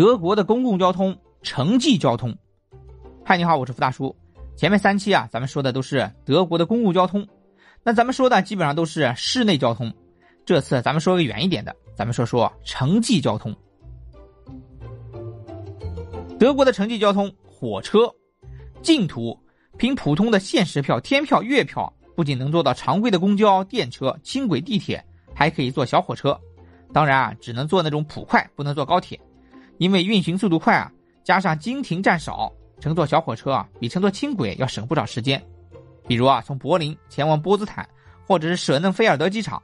德国的公共交通，城际交通。嗨，你好，我是付大叔。前面三期啊，咱们说的都是德国的公共交通，那咱们说的基本上都是室内交通。这次咱们说个远一点的，咱们说说城际交通。德国的城际交通，火车、近途凭普通的限时票、天票、月票，不仅能坐到常规的公交、电车、轻轨、地铁，还可以坐小火车。当然啊，只能坐那种普快，不能坐高铁。因为运行速度快啊，加上经停站少，乘坐小火车啊，比乘坐轻轨要省不少时间。比如啊，从柏林前往波茨坦或者是舍嫩菲尔德机场，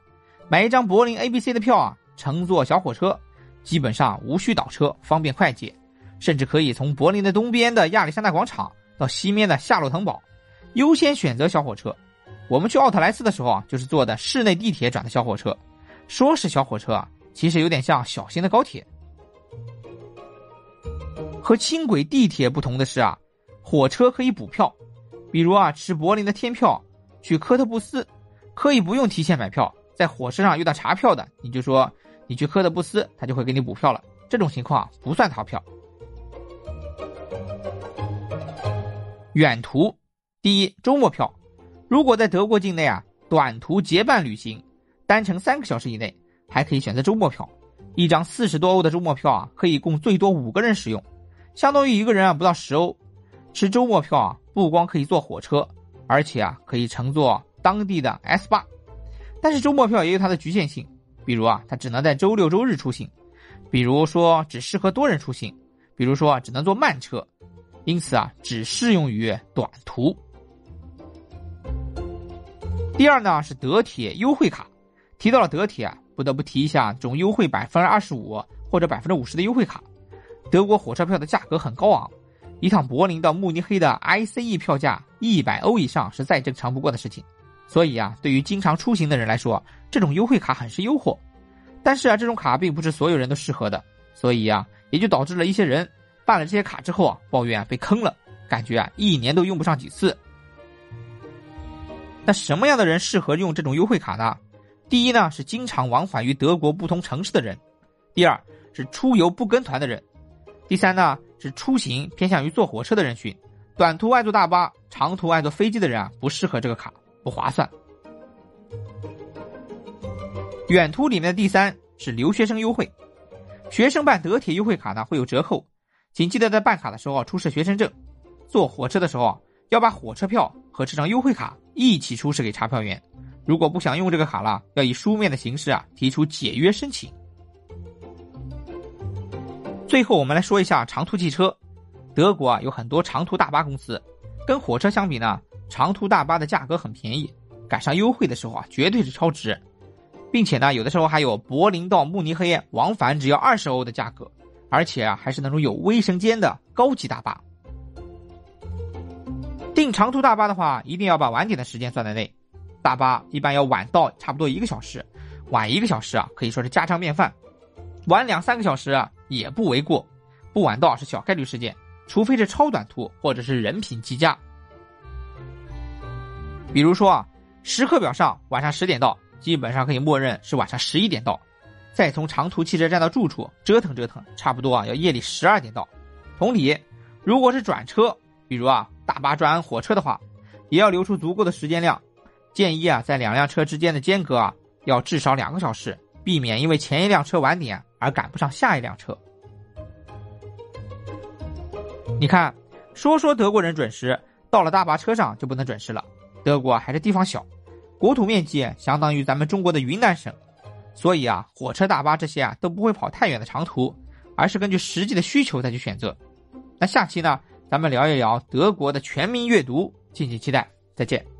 买一张柏林 A、B、C 的票啊，乘坐小火车，基本上无需倒车，方便快捷。甚至可以从柏林的东边的亚历山大广场到西面的夏洛滕堡，优先选择小火车。我们去奥特莱斯的时候啊，就是坐的室内地铁转的小火车。说是小火车啊，其实有点像小型的高铁。和轻轨、地铁不同的是啊，火车可以补票，比如啊，持柏林的天票去科特布斯，可以不用提前买票，在火车上遇到查票的，你就说你去科特布斯，他就会给你补票了。这种情况不算逃票。远途，第一周末票，如果在德国境内啊，短途结伴旅行，单程三个小时以内，还可以选择周末票，一张四十多欧的周末票啊，可以供最多五个人使用。相当于一个人啊不到十欧，持周末票啊不光可以坐火车，而且啊可以乘坐当地的 S 八。但是周末票也有它的局限性，比如啊它只能在周六周日出行，比如说只适合多人出行，比如说只能坐慢车，因此啊只适用于短途。第二呢是德铁优惠卡，提到了德铁啊不得不提一下这种优惠百分之二十五或者百分之五十的优惠卡。德国火车票的价格很高昂，一趟柏林到慕尼黑的 ICE 票价一百欧以上是再正常不过的事情，所以啊，对于经常出行的人来说，这种优惠卡很是诱惑。但是啊，这种卡并不是所有人都适合的，所以啊，也就导致了一些人办了这些卡之后啊，抱怨被坑了，感觉啊一年都用不上几次。那什么样的人适合用这种优惠卡呢？第一呢，是经常往返于德国不同城市的人；第二是出游不跟团的人。第三呢，是出行偏向于坐火车的人群，短途爱坐大巴，长途爱坐飞机的人啊，不适合这个卡，不划算。远途里面的第三是留学生优惠，学生办德铁优惠卡呢会有折扣，请记得在办卡的时候出示学生证，坐火车的时候啊要把火车票和这张优惠卡一起出示给查票员，如果不想用这个卡了，要以书面的形式啊提出解约申请。最后，我们来说一下长途汽车。德国啊有很多长途大巴公司，跟火车相比呢，长途大巴的价格很便宜，赶上优惠的时候啊，绝对是超值，并且呢，有的时候还有柏林到慕尼黑往返只要二十欧的价格，而且啊，还是那种有卫生间的高级大巴。订长途大巴的话，一定要把晚点的时间算在内，大巴一般要晚到差不多一个小时，晚一个小时啊，可以说是家常便饭，晚两三个小时啊。也不为过，不晚到是小概率事件，除非是超短途或者是人品极佳。比如说啊，时刻表上晚上十点到，基本上可以默认是晚上十一点到，再从长途汽车站到住处折腾折腾，差不多啊要夜里十二点到。同理，如果是转车，比如啊大巴转火车的话，也要留出足够的时间量，建议啊在两辆车之间的间隔啊要至少两个小时。避免因为前一辆车晚点而赶不上下一辆车。你看，说说德国人准时，到了大巴车上就不能准时了。德国还是地方小，国土面积相当于咱们中国的云南省，所以啊，火车、大巴这些啊都不会跑太远的长途，而是根据实际的需求再去选择。那下期呢，咱们聊一聊德国的全民阅读，敬请期待。再见。